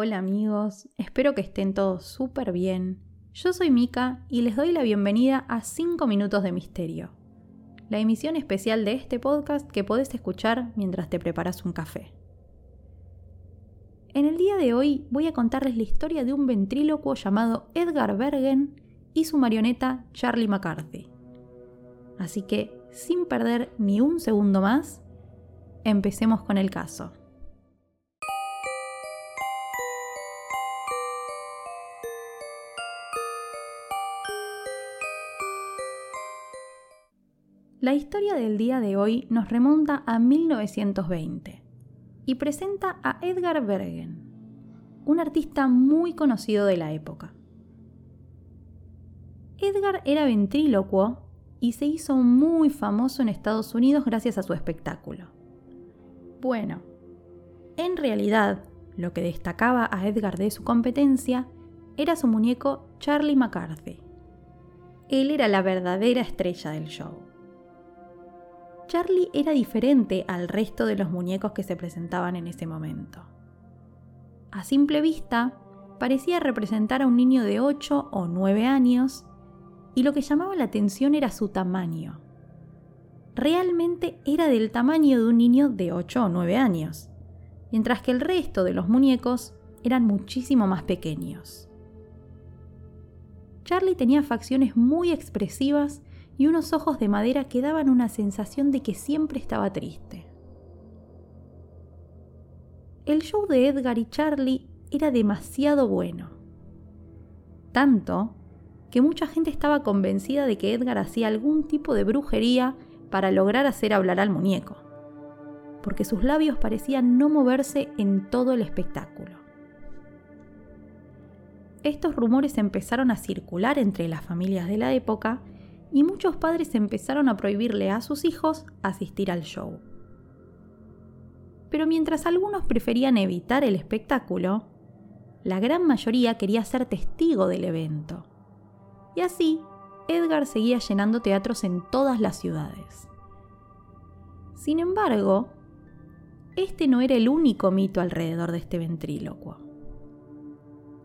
Hola, amigos, espero que estén todos súper bien. Yo soy Mika y les doy la bienvenida a 5 Minutos de Misterio, la emisión especial de este podcast que podés escuchar mientras te preparas un café. En el día de hoy voy a contarles la historia de un ventrílocuo llamado Edgar Bergen y su marioneta Charlie McCarthy. Así que, sin perder ni un segundo más, empecemos con el caso. La historia del día de hoy nos remonta a 1920 y presenta a Edgar Bergen, un artista muy conocido de la época. Edgar era ventrílocuo y se hizo muy famoso en Estados Unidos gracias a su espectáculo. Bueno, en realidad lo que destacaba a Edgar de su competencia era su muñeco Charlie McCarthy. Él era la verdadera estrella del show. Charlie era diferente al resto de los muñecos que se presentaban en ese momento. A simple vista, parecía representar a un niño de 8 o 9 años y lo que llamaba la atención era su tamaño. Realmente era del tamaño de un niño de 8 o 9 años, mientras que el resto de los muñecos eran muchísimo más pequeños. Charlie tenía facciones muy expresivas y unos ojos de madera que daban una sensación de que siempre estaba triste. El show de Edgar y Charlie era demasiado bueno. Tanto que mucha gente estaba convencida de que Edgar hacía algún tipo de brujería para lograr hacer hablar al muñeco, porque sus labios parecían no moverse en todo el espectáculo. Estos rumores empezaron a circular entre las familias de la época y muchos padres empezaron a prohibirle a sus hijos asistir al show. Pero mientras algunos preferían evitar el espectáculo, la gran mayoría quería ser testigo del evento. Y así, Edgar seguía llenando teatros en todas las ciudades. Sin embargo, este no era el único mito alrededor de este ventrílocuo.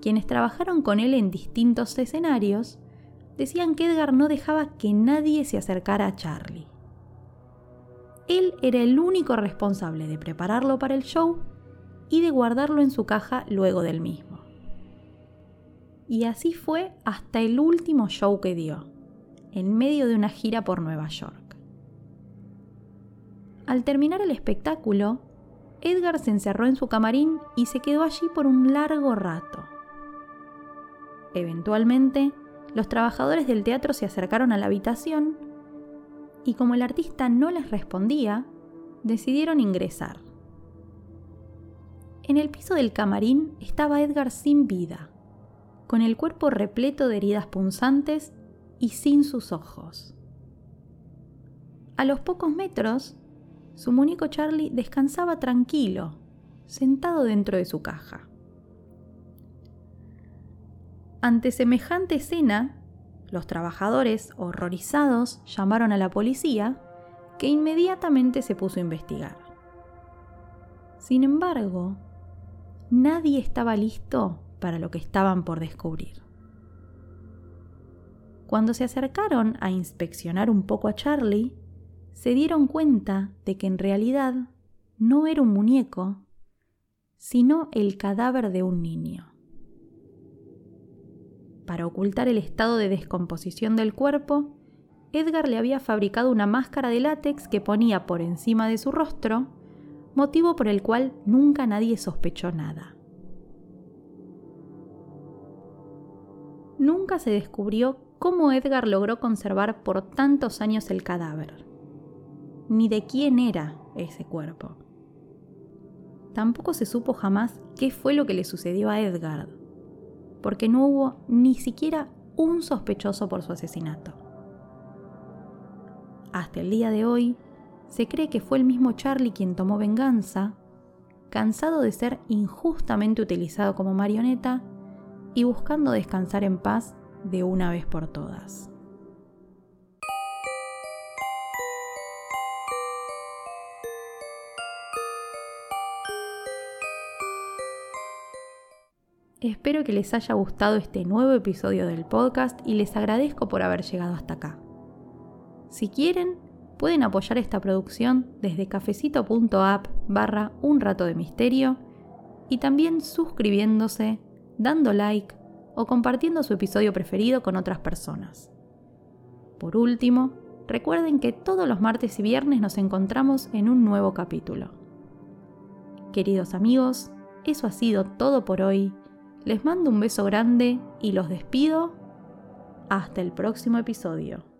Quienes trabajaron con él en distintos escenarios decían que Edgar no dejaba que nadie se acercara a Charlie. Él era el único responsable de prepararlo para el show y de guardarlo en su caja luego del mismo. Y así fue hasta el último show que dio, en medio de una gira por Nueva York. Al terminar el espectáculo, Edgar se encerró en su camarín y se quedó allí por un largo rato. Eventualmente, los trabajadores del teatro se acercaron a la habitación y como el artista no les respondía, decidieron ingresar. En el piso del camarín estaba Edgar sin vida, con el cuerpo repleto de heridas punzantes y sin sus ojos. A los pocos metros, su muñeco Charlie descansaba tranquilo, sentado dentro de su caja. Ante semejante escena, los trabajadores, horrorizados, llamaron a la policía, que inmediatamente se puso a investigar. Sin embargo, nadie estaba listo para lo que estaban por descubrir. Cuando se acercaron a inspeccionar un poco a Charlie, se dieron cuenta de que en realidad no era un muñeco, sino el cadáver de un niño para ocultar el estado de descomposición del cuerpo, Edgar le había fabricado una máscara de látex que ponía por encima de su rostro, motivo por el cual nunca nadie sospechó nada. Nunca se descubrió cómo Edgar logró conservar por tantos años el cadáver, ni de quién era ese cuerpo. Tampoco se supo jamás qué fue lo que le sucedió a Edgar porque no hubo ni siquiera un sospechoso por su asesinato. Hasta el día de hoy, se cree que fue el mismo Charlie quien tomó venganza, cansado de ser injustamente utilizado como marioneta y buscando descansar en paz de una vez por todas. Espero que les haya gustado este nuevo episodio del podcast y les agradezco por haber llegado hasta acá. Si quieren, pueden apoyar esta producción desde cafecito.app barra un rato de misterio y también suscribiéndose, dando like o compartiendo su episodio preferido con otras personas. Por último, recuerden que todos los martes y viernes nos encontramos en un nuevo capítulo. Queridos amigos, eso ha sido todo por hoy les mando un beso grande y los despido. Hasta el próximo episodio.